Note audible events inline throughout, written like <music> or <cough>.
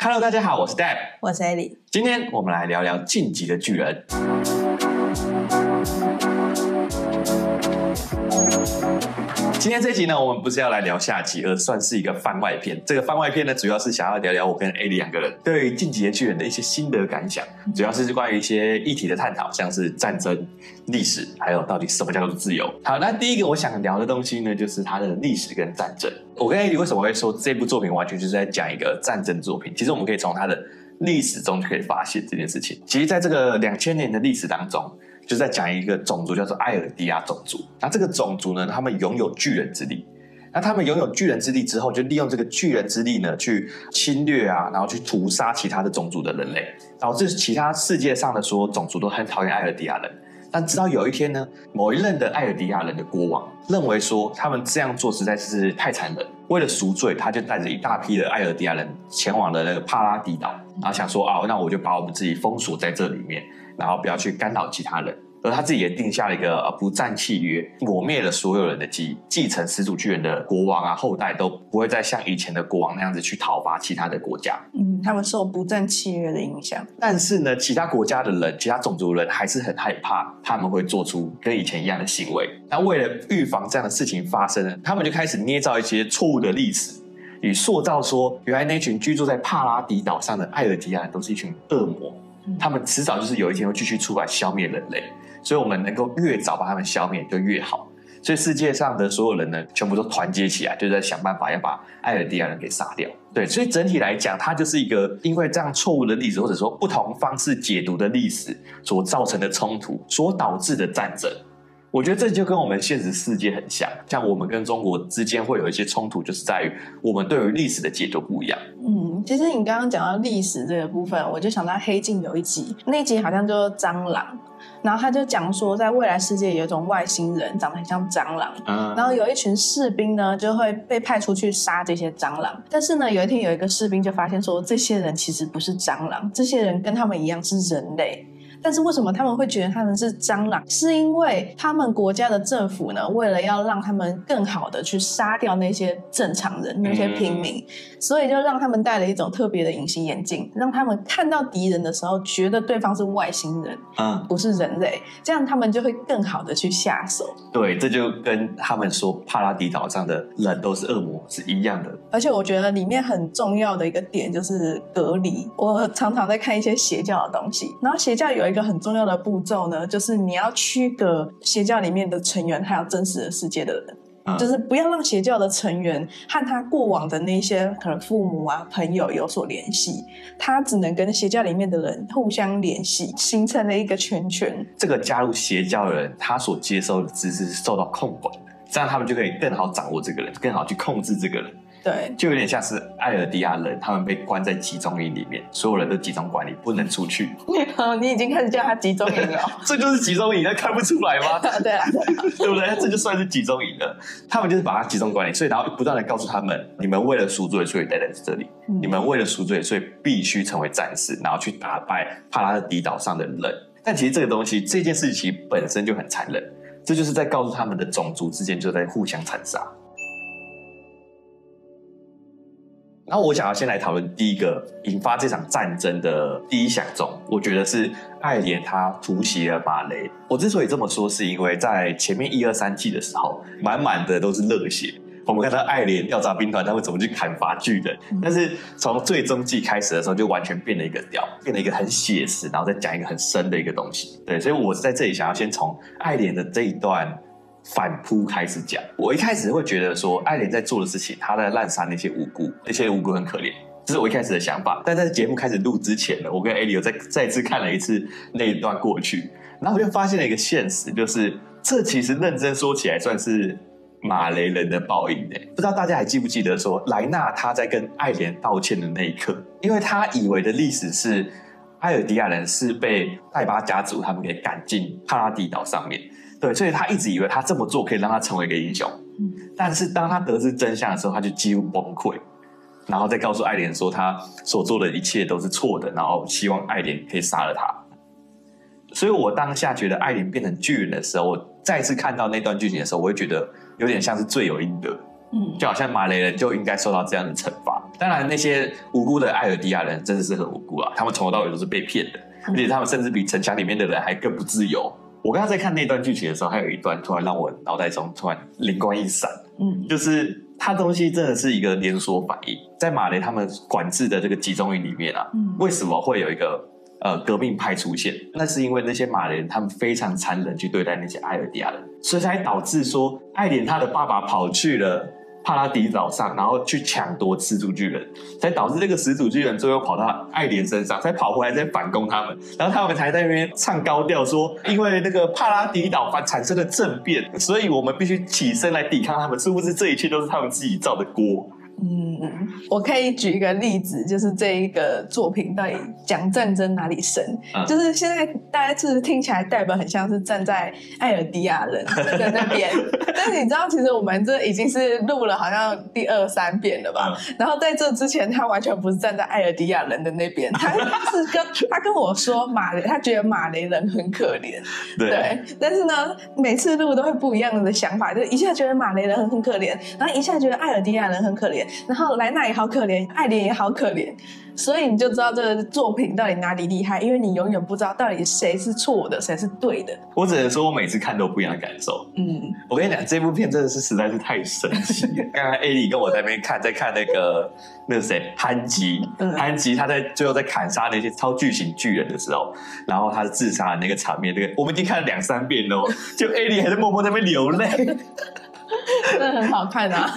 Hello，大家好，我是 Deb，我是 Ellie。今天我们来聊聊《晋级的巨人》。今天这集呢，我们不是要来聊下集，而算是一个番外篇。这个番外篇呢，主要是想要聊聊我跟 Ellie 两个人对于《进击的巨人》的一些心得感想，主要是关于一些议题的探讨，像是战争、历史，还有到底什么叫做自由。好，那第一个我想聊的东西呢，就是它的历史跟战争。我跟 Ellie 为什么会说这部作品完全就是在讲一个战争作品？其实我们可以从它的历史中就可以发现这件事情。其实，在这个两千年的历史当中。就在讲一个种族叫做艾尔迪亚种族，那这个种族呢，他们拥有巨人之力。那他们拥有巨人之力之后，就利用这个巨人之力呢，去侵略啊，然后去屠杀其他的种族的人类，导致其他世界上的所有种族都很讨厌艾尔迪亚人。但直到有一天呢，某一任的艾尔迪亚人的国王认为说，他们这样做实在是太残忍，为了赎罪，他就带着一大批的艾尔迪亚人前往了那个帕拉迪岛，然后想说啊，那我就把我们自己封锁在这里面。然后不要去干扰其他人，而他自己也定下了一个呃不战契约，抹灭了所有人的记忆，继承始祖巨人的国王啊后代都不会再像以前的国王那样子去讨伐其他的国家。嗯，他们受不战契约的影响。但是呢，其他国家的人，其他种族的人还是很害怕他们会做出跟以前一样的行为。那为了预防这样的事情发生呢，他们就开始捏造一些错误的历史，以塑造说原来那群居住在帕拉迪岛上的艾尔迪亚人都是一群恶魔。他们迟早就是有一天会继续出来消灭人类，所以我们能够越早把他们消灭就越好。所以世界上的所有人呢，全部都团结起来，就在想办法要把艾尔迪亚人给杀掉。对，所以整体来讲，它就是一个因为这样错误的历史，或者说不同方式解读的历史所造成的冲突，所导致的战争。我觉得这就跟我们现实世界很像，像我们跟中国之间会有一些冲突，就是在于我们对于历史的解读不一样。嗯，其实你刚刚讲到历史这个部分，我就想到《黑镜》有一集，那一集好像就是蟑螂，然后他就讲说，在未来世界有一种外星人长得很像蟑螂，嗯，然后有一群士兵呢就会被派出去杀这些蟑螂，但是呢有一天有一个士兵就发现说，这些人其实不是蟑螂，这些人跟他们一样是人类。但是为什么他们会觉得他们是蟑螂？是因为他们国家的政府呢，为了要让他们更好的去杀掉那些正常人、那些平民，所以就让他们戴了一种特别的隐形眼镜，让他们看到敌人的时候，觉得对方是外星人，嗯，不是人类，这样他们就会更好的去下手。对，这就跟他们说帕拉迪岛上的人都是恶魔是一样的。而且我觉得里面很重要的一个点就是隔离。我常常在看一些邪教的东西，然后邪教有。一个很重要的步骤呢，就是你要区隔邪教里面的成员，还有真实的世界的人，嗯、就是不要让邪教的成员和他过往的那些可能父母啊、朋友有所联系，他只能跟邪教里面的人互相联系，形成了一个圈圈。这个加入邪教的人，他所接收的知识是受到控管的，这样他们就可以更好掌握这个人，更好去控制这个人。对，就有点像是艾尔迪亚人，他们被关在集中营里面，所有人都集中管理，不能出去。<laughs> 你已经开始叫他集中营了，<laughs> 这就是集中营，那看不出来吗？<laughs> 对啊，对不对？这就算是集中营了。他们就是把他集中管理，所以然后不断的告诉他们：你们为了赎罪，所以待在这里；嗯、你们为了赎罪，所以必须成为战士，然后去打败帕拉迪岛上的人。但其实这个东西，这件事情本身就很残忍，这就是在告诉他们的种族之间就在互相残杀。然后我想要先来讨论第一个引发这场战争的第一响钟，我觉得是爱莲他突袭了芭蕾。我之所以这么说，是因为在前面一二三季的时候，满满的都是热血。我们看到爱莲调查兵团他会怎么去砍伐巨人，但是从最终季开始的时候，就完全变了一个调，变了一个很写实，然后再讲一个很深的一个东西。对，所以我是在这里想要先从爱莲的这一段。反扑开始讲，我一开始会觉得说，艾连在做的事情，他在滥杀那些无辜，那些无辜很可怜，这是我一开始的想法。但在节目开始录之前呢，我跟艾莉又再再次看了一次那一段过去，然后我就发现了一个现实，就是这其实认真说起来，算是马雷人的报应诶。不知道大家还记不记得说，莱纳他在跟艾莲道歉的那一刻，因为他以为的历史是艾尔迪亚人是被戴巴家族他们给赶进帕拉迪岛上面。对，所以他一直以为他这么做可以让他成为一个英雄，嗯，但是当他得知真相的时候，他就几乎崩溃，然后再告诉爱莲说他所做的一切都是错的，然后希望爱莲可以杀了他。所以我当下觉得爱莲变成巨人的时候，我再次看到那段剧情的时候，我会觉得有点像是罪有应得，嗯，就好像马雷人就应该受到这样的惩罚。当然，那些无辜的艾尔迪亚人真的是很无辜啊，他们从头到尾都是被骗的，而且他们甚至比城墙里面的人还更不自由。我刚刚在看那段剧情的时候，还有一段突然让我脑袋中突然灵光一闪，嗯，就是他东西真的是一个连锁反应，在马雷他们管制的这个集中营里面啊，嗯，为什么会有一个呃革命派出现？那是因为那些马雷人他们非常残忍去对待那些艾尔迪亚人，所以才导致说艾莲他的爸爸跑去了。帕拉迪岛上，然后去抢夺始祖巨人，才导致这个始祖巨人最后跑到爱莲身上，才跑回来再反攻他们，然后他们才在那边唱高调说，因为那个帕拉迪岛反产生了政变，所以我们必须起身来抵抗他们，是不是这一切都是他们自己造的锅？嗯，我可以举一个例子，就是这一个作品到底讲战争哪里深？嗯、就是现在大家是听起来代表很像是站在艾尔迪亚人的那边，<laughs> 但是你知道，其实我们这已经是录了好像第二三遍了吧？嗯、然后在这之前，他完全不是站在艾尔迪亚人的那边，他 <laughs> 是跟他跟我说马雷，他觉得马雷人很可怜，对，对。但是呢，每次录都会不一样的想法，就一下觉得马雷人很很可怜，然后一下觉得艾尔迪亚人很可怜。然后莱娜也好可怜，爱莲也好可怜，所以你就知道这个作品到底哪里厉害，因为你永远不知道到底谁是错的，谁是对的。我只能说，我每次看都不一样的感受。嗯，我跟你讲，这部片真的是实在是太神奇了。<laughs> 刚刚艾莉跟我在那边看，在看那个那个谁，潘吉，潘吉他在最后在砍杀那些超巨型巨人的时候，然后他自杀的那个场面，那个我们已经看了两三遍了，就艾莉还在默默在那边流泪。<laughs> 真的很好看啊！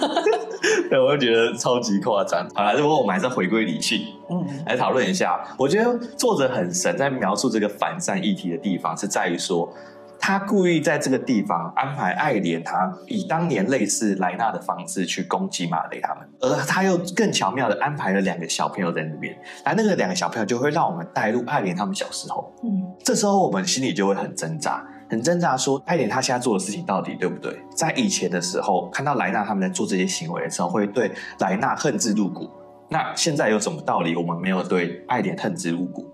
<laughs> 对，我就觉得超级夸张。好了，不过我们还是回归理性，嗯，来讨论一下。我觉得作者很神，在描述这个反战议题的地方，是在于说，他故意在这个地方安排爱莲，他以当年类似莱纳的方式去攻击马雷他们，而他又更巧妙的安排了两个小朋友在那边，来那个两个小朋友就会让我们带入爱莲他们小时候，嗯，这时候我们心里就会很挣扎。很挣扎，说爱莲他现在做的事情到底对不对？在以前的时候，看到莱纳他们在做这些行为的时候，会对莱纳恨之入骨。那现在有什么道理？我们没有对爱莲恨之入骨？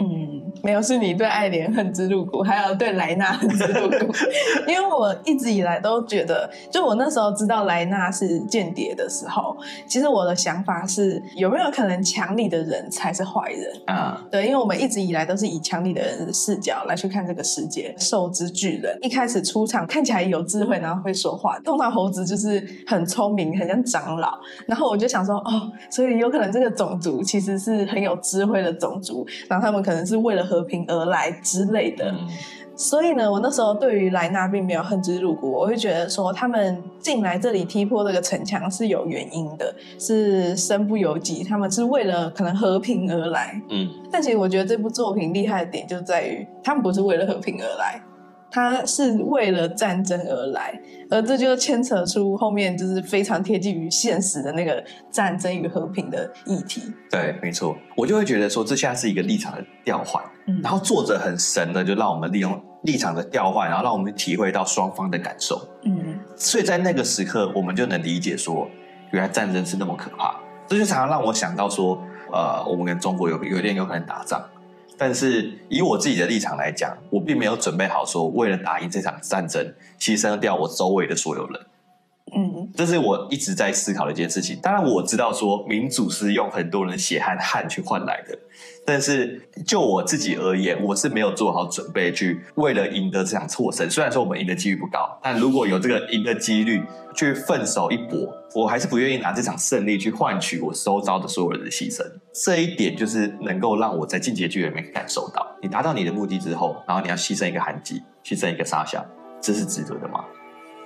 嗯，没有，是你对爱莲恨之入骨，还有对莱纳恨之入骨。<laughs> 因为我一直以来都觉得，就我那时候知道莱纳是间谍的时候，其实我的想法是，有没有可能强力的人才是坏人啊？对，因为我们一直以来都是以强力的人的视角来去看这个世界。兽之巨人一开始出场看起来有智慧，然后会说话，通常猴子就是很聪明，很像长老。然后我就想说，哦，所以有可能这个种族其实是很有智慧的种族，然后他们。可能是为了和平而来之类的，嗯、所以呢，我那时候对于莱纳并没有恨之入骨，我会觉得说他们进来这里踢破这个城墙是有原因的，是身不由己，他们是为了可能和平而来。嗯，但其实我觉得这部作品厉害的点就在于，他们不是为了和平而来。他是为了战争而来，而这就牵扯出后面就是非常贴近于现实的那个战争与和平的议题。对，没错，我就会觉得说，这现在是一个立场的调换，嗯、然后作者很神的就让我们利用立场的调换，然后让我们体会到双方的感受。嗯，所以在那个时刻，我们就能理解说，原来战争是那么可怕。这就常常让我想到说，呃，我们跟中国有有点有可能打仗。但是以我自己的立场来讲，我并没有准备好说为了打赢这场战争，牺牲掉我周围的所有人。嗯，这是我一直在思考的一件事情。当然我知道说民主是用很多人血和汗去换来的，但是就我自己而言，我是没有做好准备去为了赢得这场错胜。虽然说我们赢的几率不高，但如果有这个赢的几率去奋手一搏，我还是不愿意拿这场胜利去换取我周遭的所有人的牺牲。这一点就是能够让我在进阶剧里面感受到，你达到你的目的之后，然后你要牺牲一个韩吉，牺牲一个沙夏，这是值得的吗？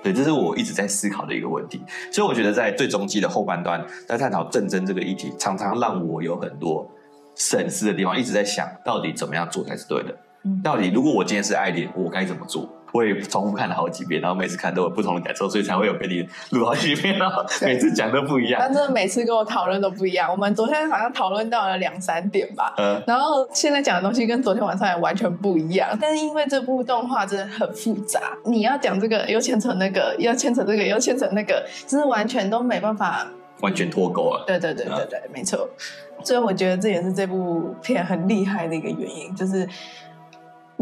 对，这是我一直在思考的一个问题，所以我觉得在最终季的后半段，在探讨战争这个议题，常常让我有很多审视的地方，一直在想到底怎么样做才是对的。嗯，到底如果我今天是爱莲，我该怎么做？我也重复看了好几遍，然后每次看都有不同的感受，所以才会有跟你录好几遍，然后 <laughs> 每次讲都不一样。但真的每次跟我讨论都不一样。我们昨天好像讨论到了两三点吧，嗯，然后现在讲的东西跟昨天晚上也完全不一样。但是因为这部动画真的很复杂，你要讲这个又牵扯那个，要牵扯这个又牵扯那个，就是完全都没办法完全脱钩了。对对对对对，嗯、没错。所以我觉得这也是这部片很厉害的一个原因，就是。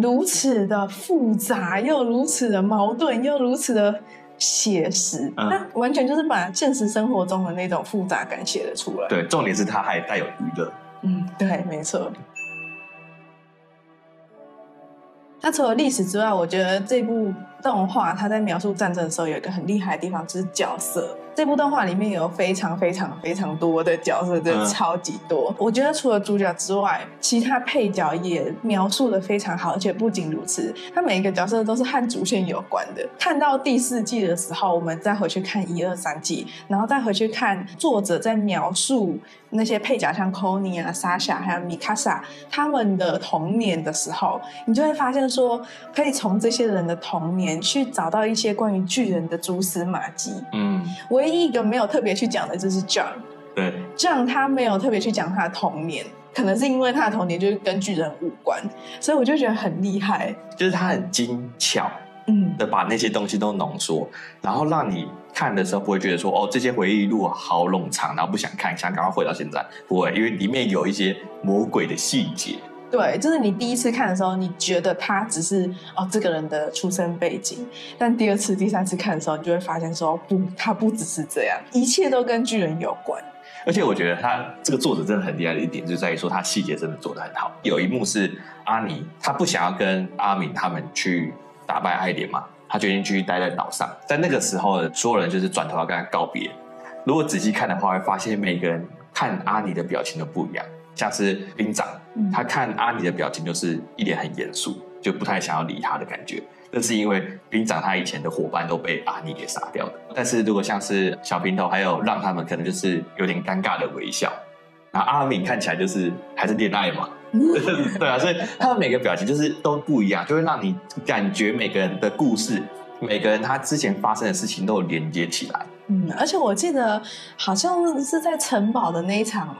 如此的复杂，又如此的矛盾，又如此的写实，那、嗯、完全就是把现实生活中的那种复杂感写了出来。对，重点是它还带有娱乐。嗯，对，没错。那除了历史之外，我觉得这部动画它在描述战争的时候有一个很厉害的地方，就是角色。这部动画里面有非常非常非常多的角色，真的超级多。嗯、我觉得除了主角之外，其他配角也描述的非常好，而且不仅如此，他每一个角色都是和主线有关的。看到第四季的时候，我们再回去看一二三季，然后再回去看作者在描述那些配角，像 Connie 啊、Sasha 还有 Mikasa 他们的童年的时候，你就会发现说，可以从这些人的童年去找到一些关于巨人的蛛丝马迹。嗯，唯一。一个没有特别去讲的就是 John，对，John 他没有特别去讲他的童年，可能是因为他的童年就是跟巨人无关，所以我就觉得很厉害，就是他很精巧，嗯，的把那些东西都浓缩，然后让你看的时候不会觉得说哦，这些回忆录好冗长，然后不想看，想赶快回到现在，不会，因为里面有一些魔鬼的细节。对，就是你第一次看的时候，你觉得他只是哦这个人的出生背景，但第二次、第三次看的时候，你就会发现说不，他不只是这样，一切都跟巨人有关。而且我觉得他这个作者真的很厉害的一点，就在于说他细节真的做得很好。有一幕是阿尼，他不想要跟阿敏他们去打败爱莲嘛，他决定继续待在岛上。在那个时候，所有人就是转头要跟他告别。如果仔细看的话，会发现每个人看阿尼的表情都不一样。像是兵长，他看阿尼的表情就是一脸很严肃，就不太想要理他的感觉。那是因为兵长他以前的伙伴都被阿尼给杀掉了。但是如果像是小平头还有让他们，可能就是有点尴尬的微笑。然后阿敏看起来就是还是恋爱嘛，<laughs> 对啊，所以他们每个表情就是都不一样，就会让你感觉每个人的故事，每个人他之前发生的事情都有连接起来。嗯，而且我记得好像是在城堡的那一场。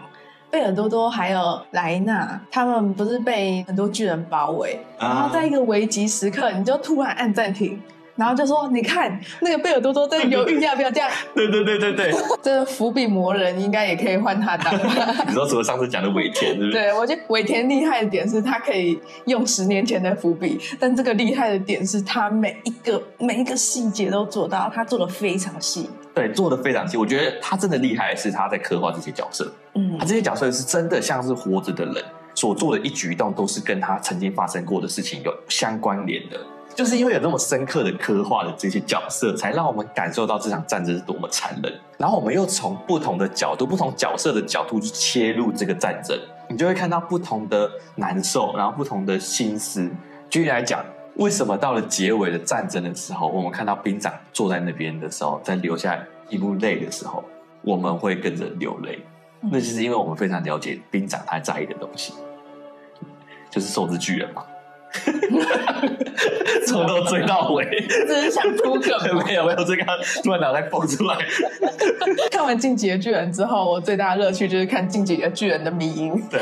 贝尔多多还有莱纳，他们不是被很多巨人包围，然后在一个危急时刻，你就突然按暂停。然后就说：“你看，那个贝尔多多在犹豫要不要这样。”对对对对对，<laughs> 这伏笔魔人应该也可以换他当。<laughs> 你说除了上次讲的尾田，是不是？<laughs> 对，我觉得尾田厉害的点是他可以用十年前的伏笔，但这个厉害的点是他每一个每一个细节都做到，他做的非常细。对，做的非常细。我觉得他真的厉害是他在刻画这些角色，嗯，他这些角色是真的像是活着的人，所做的一举一动都是跟他曾经发生过的事情有相关联的。就是因为有那么深刻的刻画的这些角色，才让我们感受到这场战争是多么残忍。然后我们又从不同的角度、不同角色的角度去切入这个战争，你就会看到不同的难受，然后不同的心思。举例来讲，为什么到了结尾的战争的时候，我们看到兵长坐在那边的时候，在流下一幕泪的时候，我们会跟着流泪？那就是因为我们非常了解兵长他在意的东西，就是受之巨人嘛。<laughs> 从头追到尾，<laughs> 只是想铺梗。<laughs> 没有没有，这个突然脑袋蹦出来。看完《进击的巨人》之后，我最大的乐趣就是看《进击的巨人》的迷音。对。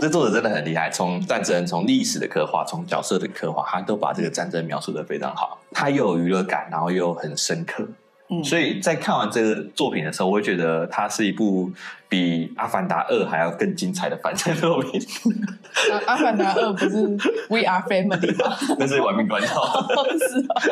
这作者真的很厉害，从战争、从历史的刻画、从角色的刻画，他都把这个战争描述的非常好。他又有娱乐感，然后又很深刻。嗯、所以在看完这个作品的时候，我会觉得它是一部比《阿凡达二》还要更精彩的反战作品。啊 <laughs>《阿凡达二》不是 We Are Family 吗？<laughs> 那是玩命关头。<laughs> 是啊。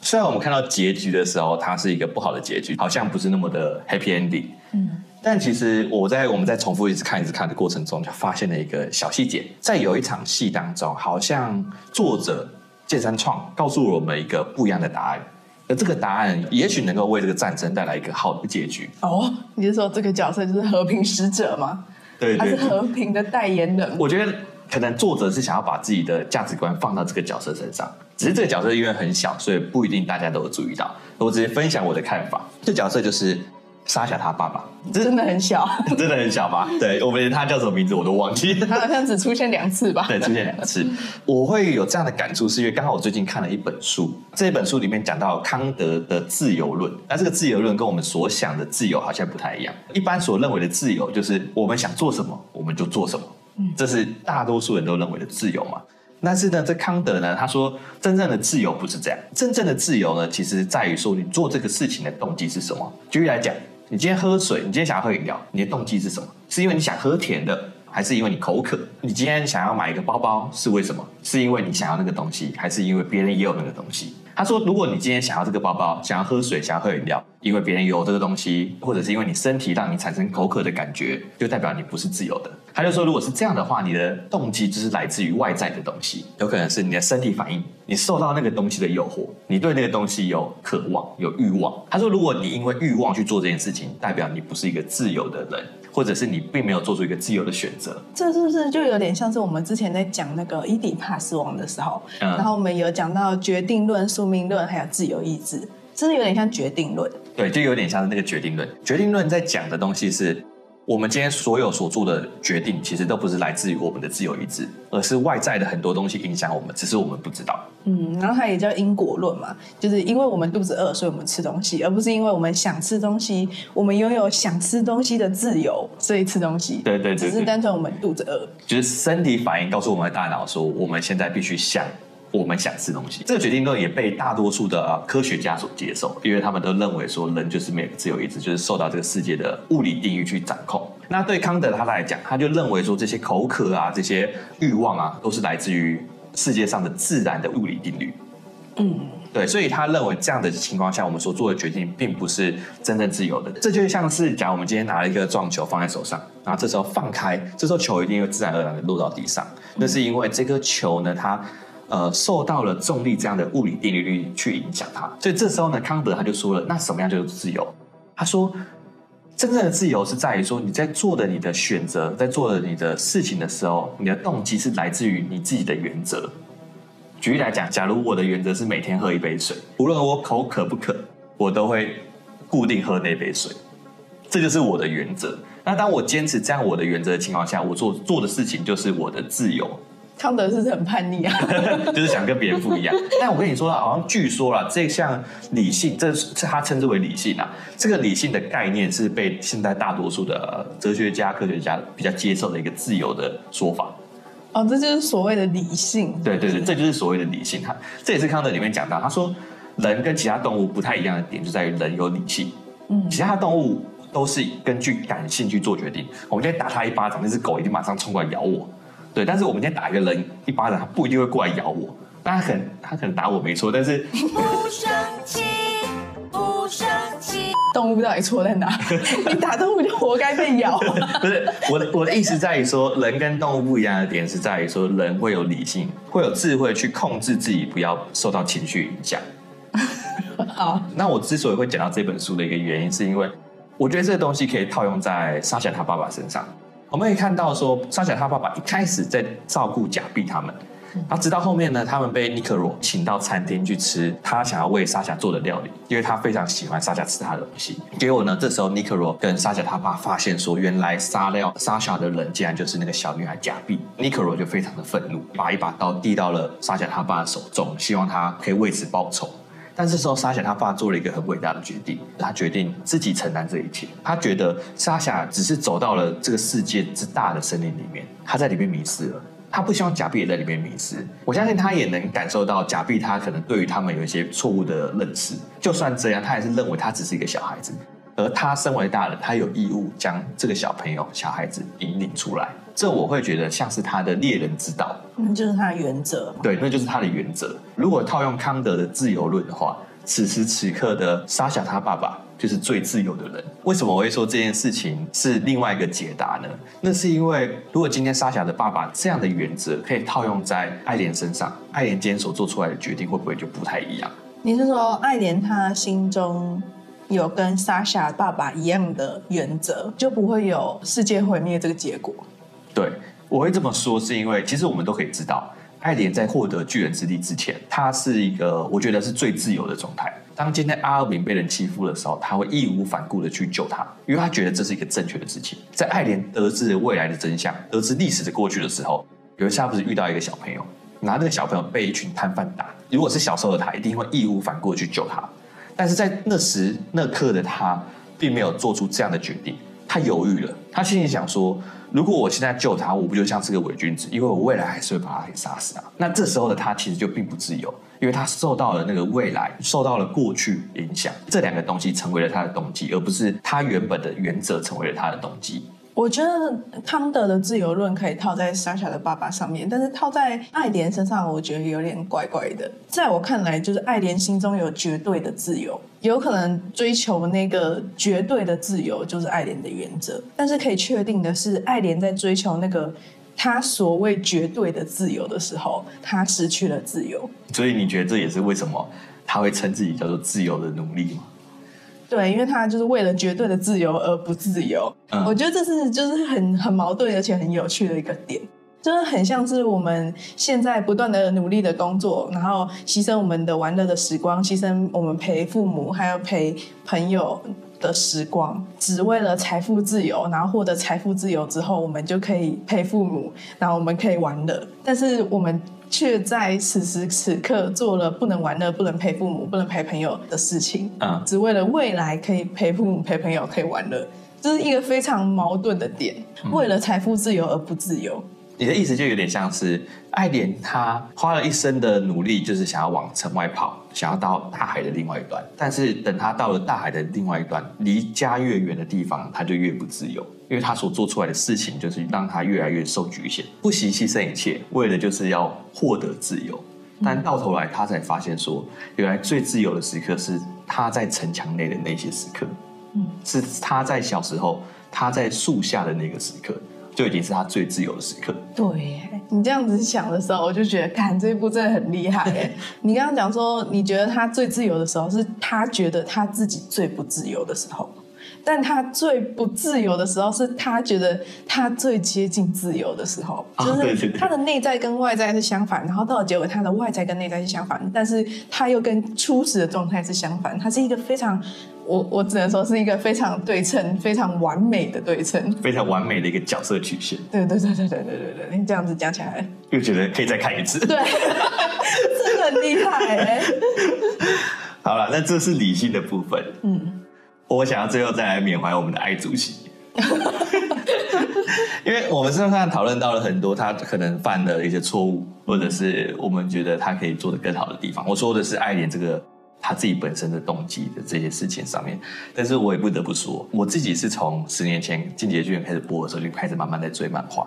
虽然我们看到结局的时候，它是一个不好的结局，好像不是那么的 Happy Ending。嗯。但其实我在我们在重复一直看一直看的过程中，就发现了一个小细节，在有一场戏当中，好像作者。谏山创告诉我们一个不一样的答案，而这个答案也许能够为这个战争带来一个好的结局。哦，你是说这个角色就是和平使者吗？对，对，对，他是和平的代言人。我觉得可能作者是想要把自己的价值观放到这个角色身上，只是这个角色因为很小，所以不一定大家都有注意到。我直接分享我的看法，这角色就是。沙夏他爸爸真的很小，<laughs> 真的很小吧？对，我连他叫什么名字我都忘记了。他好像只出现两次吧？对，出现两次。我会有这样的感触，是因为刚好我最近看了一本书，这本书里面讲到康德的自由论。那这个自由论跟我们所想的自由好像不太一样。一般所认为的自由，就是我们想做什么我们就做什么，这是大多数人都认为的自由嘛。但是呢，这康德呢，他说真正的自由不是这样。真正的自由呢，其实在于说你做这个事情的动机是什么。举例来讲。你今天喝水，你今天想要喝饮料，你的动机是什么？是因为你想喝甜的，还是因为你口渴？你今天想要买一个包包，是为什么？是因为你想要那个东西，还是因为别人也有那个东西？他说：“如果你今天想要这个包包，想要喝水，想要喝饮料，因为别人有这个东西，或者是因为你身体让你产生口渴的感觉，就代表你不是自由的。”他就说：“如果是这样的话，你的动机就是来自于外在的东西，有可能是你的身体反应，你受到那个东西的诱惑，你对那个东西有渴望、有欲望。”他说：“如果你因为欲望去做这件事情，代表你不是一个自由的人。”或者是你并没有做出一个自由的选择，这是不是就有点像是我们之前在讲那个伊底帕斯王的时候，嗯、然后我们有讲到决定论、宿命论，还有自由意志，真的有点像决定论。对，就有点像是那个决定论。决定论在讲的东西是。我们今天所有所做的决定，其实都不是来自于我们的自由意志，而是外在的很多东西影响我们，只是我们不知道。嗯，然后它也叫因果论嘛，就是因为我们肚子饿，所以我们吃东西，而不是因为我们想吃东西，我们拥有想吃东西的自由，所以吃东西。对对对，只是单纯我们肚子饿，就是身体反应告诉我们的大脑说，我们现在必须想。我们想吃东西，这个决定论也被大多数的科学家所接受，因为他们都认为说人就是没有自由意志，就是受到这个世界的物理定律去掌控。那对康德他来讲，他就认为说这些口渴啊、这些欲望啊，都是来自于世界上的自然的物理定律。嗯，对，所以他认为这样的情况下，我们所做的决定并不是真正自由的。这就像是，假如我们今天拿了一个撞球放在手上，然后这时候放开，这时候球一定会自然而然的落到地上。那是因为这颗球呢，它。呃，受到了重力这样的物理定律去影响它，所以这时候呢，康德他就说了，那什么样就是自由？他说，真正的自由是在于说，你在做的你的选择，在做的你的事情的时候，你的动机是来自于你自己的原则。举例来讲，假如我的原则是每天喝一杯水，无论我口渴不渴，我都会固定喝那杯水，这就是我的原则。那当我坚持这样我的原则的情况下，我做做的事情就是我的自由。康德是不是很叛逆啊？<laughs> 就是想跟别人不一样。<laughs> 但我跟你说，好像据说啦，这项理性，这是他称之为理性啊。这个理性的概念是被现在大多数的哲学家、科学家比较接受的一个自由的说法。哦，这就是所谓的理性。对对对，这就是所谓的理性。他这也是康德里面讲到，他说人跟其他动物不太一样的点就在于人有理性。嗯，其他动物都是根据感性去做决定。我们今天打他一巴掌，那只狗一定马上冲过来咬我。对，但是我们今天打一个人一巴掌，他不一定会过来咬我。但他可能他可能打我没错，但是不生气，不生气。动物到底错在哪？<laughs> 你打动物就活该被咬。<laughs> 不是我的我的意思在于说，人跟动物不一样的点是在于说，人会有理性，会有智慧去控制自己，不要受到情绪影响。<laughs> 好，那我之所以会讲到这本书的一个原因，是因为我觉得这个东西可以套用在沙夏他爸爸身上。我们可以看到说，莎夏他爸爸一开始在照顾贾碧他们，然后直到后面呢，他们被尼克罗请到餐厅去吃他想要为沙夏做的料理，因为他非常喜欢沙夏吃他的东西。结果呢，这时候尼克罗跟沙夏他爸发现说，原来杀掉莎夏的人竟然就是那个小女孩贾碧。尼克罗就非常的愤怒，把一把刀递到了沙夏他爸的手中，希望他可以为此报仇。但这时候，莎夏他爸做了一个很伟大的决定，他决定自己承担这一切。他觉得莎夏只是走到了这个世界之大的森林里面，他在里面迷失了。他不希望贾碧也在里面迷失。我相信他也能感受到贾碧他可能对于他们有一些错误的认识。就算这样，他还是认为他只是一个小孩子，而他身为大人，他有义务将这个小朋友、小孩子引领出来。这我会觉得像是他的猎人之道，那就是他的原则。对，那就是他的原则。如果套用康德的自由论的话，此时此刻的莎夏他爸爸就是最自由的人。为什么我会说这件事情是另外一个解答呢？那是因为如果今天莎夏的爸爸这样的原则可以套用在爱莲身上，爱莲今天所做出来的决定会不会就不太一样？你是说爱莲他心中有跟莎夏爸爸一样的原则，就不会有世界毁灭这个结果？对，我会这么说，是因为其实我们都可以知道，爱莲在获得巨人之力之前，他是一个我觉得是最自由的状态。当今天阿尔敏被人欺负的时候，他会义无反顾的去救他，因为他觉得这是一个正确的事情。在爱莲得知未来的真相，得知历史的过去的时候，有一次他不是遇到一个小朋友，拿那个小朋友被一群摊贩打，如果是小时候的他，一定会义无反顾的去救他。但是在那时那刻的他，并没有做出这样的决定，他犹豫了，他心里想说。如果我现在救他，我不就像是个伪君子？因为我未来还是会把他给杀死啊。那这时候的他其实就并不自由，因为他受到了那个未来，受到了过去影响，这两个东西成为了他的动机，而不是他原本的原则成为了他的动机。我觉得康德的自由论可以套在莎莎的爸爸上面，但是套在爱莲身上，我觉得有点怪怪的。在我看来，就是爱莲心中有绝对的自由，有可能追求那个绝对的自由就是爱莲的原则。但是可以确定的是，爱莲在追求那个他所谓绝对的自由的时候，他失去了自由。所以你觉得这也是为什么他会称自己叫做自由的奴隶吗？对，因为他就是为了绝对的自由而不自由。嗯，我觉得这是就是很很矛盾而且很有趣的一个点，就是很像是我们现在不断的努力的工作，然后牺牲我们的玩乐的时光，牺牲我们陪父母还有陪朋友的时光，只为了财富自由。然后获得财富自由之后，我们就可以陪父母，然后我们可以玩乐。但是我们。却在此时此刻做了不能玩乐、不能陪父母、不能陪朋友的事情，嗯，只为了未来可以陪父母、陪朋友、可以玩乐，这是一个非常矛盾的点。为了财富自由而不自由。你的意思就有点像是爱莲，她花了一生的努力，就是想要往城外跑，想要到大海的另外一端。但是等她到了大海的另外一端，离家越远的地方，她就越不自由，因为他所做出来的事情，就是让他越来越受局限，不惜牺牲一切，为了就是要获得自由。但到头来，他才发现说，原来最自由的时刻是他在城墙内的那些时刻，嗯，是他在小时候，他在树下的那个时刻。就已经是他最自由的时刻。对，你这样子想的时候，我就觉得，看这一部真的很厉害。<laughs> 你刚刚讲说，你觉得他最自由的时候，是他觉得他自己最不自由的时候。但他最不自由的时候，是他觉得他最接近自由的时候，就是他的内在跟外在是相反，然后到了结尾，他的外在跟内在是相反，但是他又跟初始的状态是相反，他是一个非常，我我只能说是一个非常对称、非常完美的对称，非常完美的一个角色曲线。对对对对对对对对，你这样子讲起来，又觉得可以再看一次。对，真的很厉害哎。好了，那这是理性的部分。嗯。我想要最后再来缅怀我们的爱主席，<laughs> 因为我们身上讨论到了很多他可能犯的一些错误，或者是我们觉得他可以做的更好的地方。我说的是爱莲这个他自己本身的动机的这些事情上面，但是我也不得不说，我自己是从十年前《进击的巨人》开始播的时候就开始慢慢在追漫画。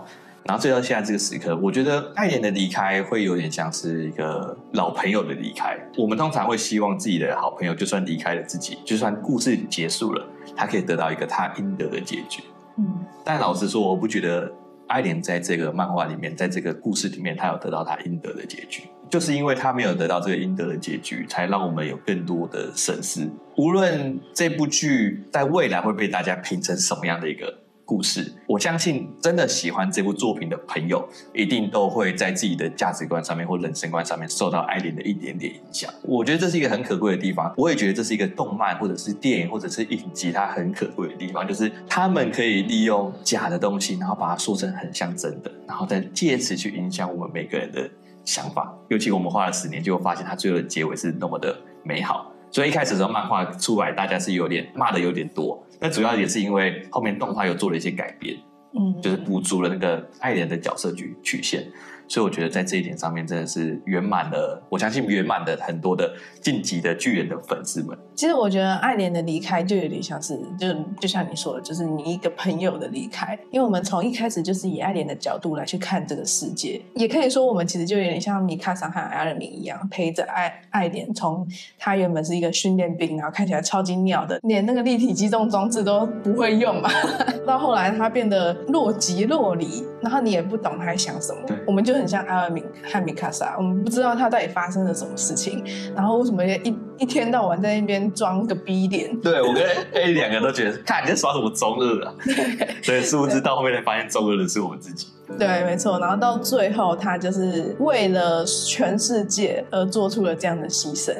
然后，最到现在这个时刻，我觉得艾连的离开会有点像是一个老朋友的离开。我们通常会希望自己的好朋友，就算离开了自己，就算故事结束了，他可以得到一个他应得的结局。嗯，但老实说，我不觉得爱莲在这个漫画里面，在这个故事里面，他有得到他应得的结局。就是因为他没有得到这个应得的结局，才让我们有更多的损失。无论这部剧在未来会被大家评成什么样的一个。故事，我相信真的喜欢这部作品的朋友，一定都会在自己的价值观上面或人生观上面受到艾连的一点点影响。我觉得这是一个很可贵的地方。我也觉得这是一个动漫或者是电影或者是影集它很可贵的地方，就是他们可以利用假的东西，然后把它说成很像真的，然后再借此去影响我们每个人的想法。尤其我们花了十年，就会发现它最后的结尾是那么的美好。所以一开始的时候，漫画出来，大家是有点骂的有点多。那主要也是因为后面动画又做了一些改变，嗯，就是补足了那个爱莲的角色曲曲线。所以我觉得在这一点上面真的是圆满了，我相信圆满了很多的晋级的巨人的粉丝们。其实我觉得爱莲的离开就有点像是，就就像你说的，就是你一个朋友的离开。因为我们从一开始就是以爱莲的角度来去看这个世界，也可以说我们其实就有点像米卡桑和艾尔敏一样，陪着爱爱莲从他原本是一个训练兵，然后看起来超级鸟的，连那个立体机动装置都不会用嘛，<laughs> 到后来他变得若即若离，然后你也不懂他在想什么，对我们就。很像阿尔敏和米卡莎，我们不知道他到底发生了什么事情，然后为什么一一天到晚在那边装个逼脸？对，我跟 A 两个都觉得，看你在耍什么中二啊？<laughs> 对，殊不知到后面才发现中二的是我们自己。对，没错。然后到最后，他就是为了全世界而做出了这样的牺牲。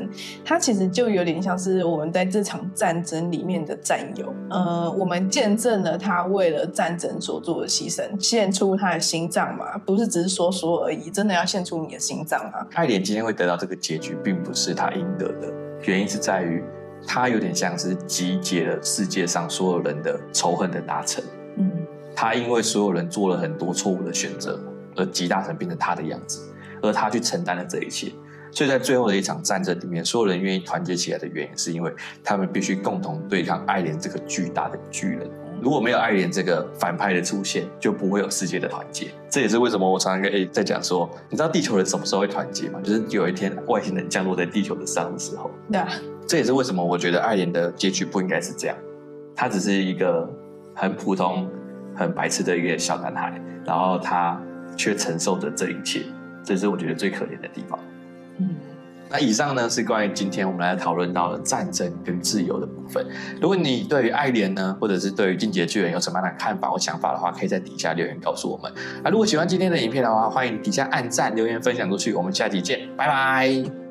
他其实就有点像是我们在这场战争里面的战友。呃，我们见证了他为了战争所做的牺牲，献出他的心脏嘛，不是只是说说而已，真的要献出你的心脏啊。爱莲今天会得到这个结局，并不是他应得的，原因是在于他有点像是集结了世界上所有人的仇恨的达成。嗯。他因为所有人做了很多错误的选择，而集大成变成他的样子，而他去承担了这一切。所以在最后的一场战争里面，所有人愿意团结起来的原因，是因为他们必须共同对抗爱莲这个巨大的巨人。如果没有爱莲这个反派的出现，就不会有世界的团结。这也是为什么我常常跟 A 在讲说，你知道地球人什么时候会团结吗？就是有一天外星人降落在地球的上的时候。对啊。这也是为什么我觉得爱莲的结局不应该是这样，他只是一个很普通、很白痴的一个小男孩，然后他却承受着这一切，这是我觉得最可怜的地方。嗯。那以上呢是关于今天我们来讨论到的战争跟自由的部分。如果你对于爱莲呢，或者是对于进阶巨人有什么样的看法或想法的话，可以在底下留言告诉我们。啊，如果喜欢今天的影片的话，欢迎底下按赞、留言、分享出去。我们下期见，拜拜。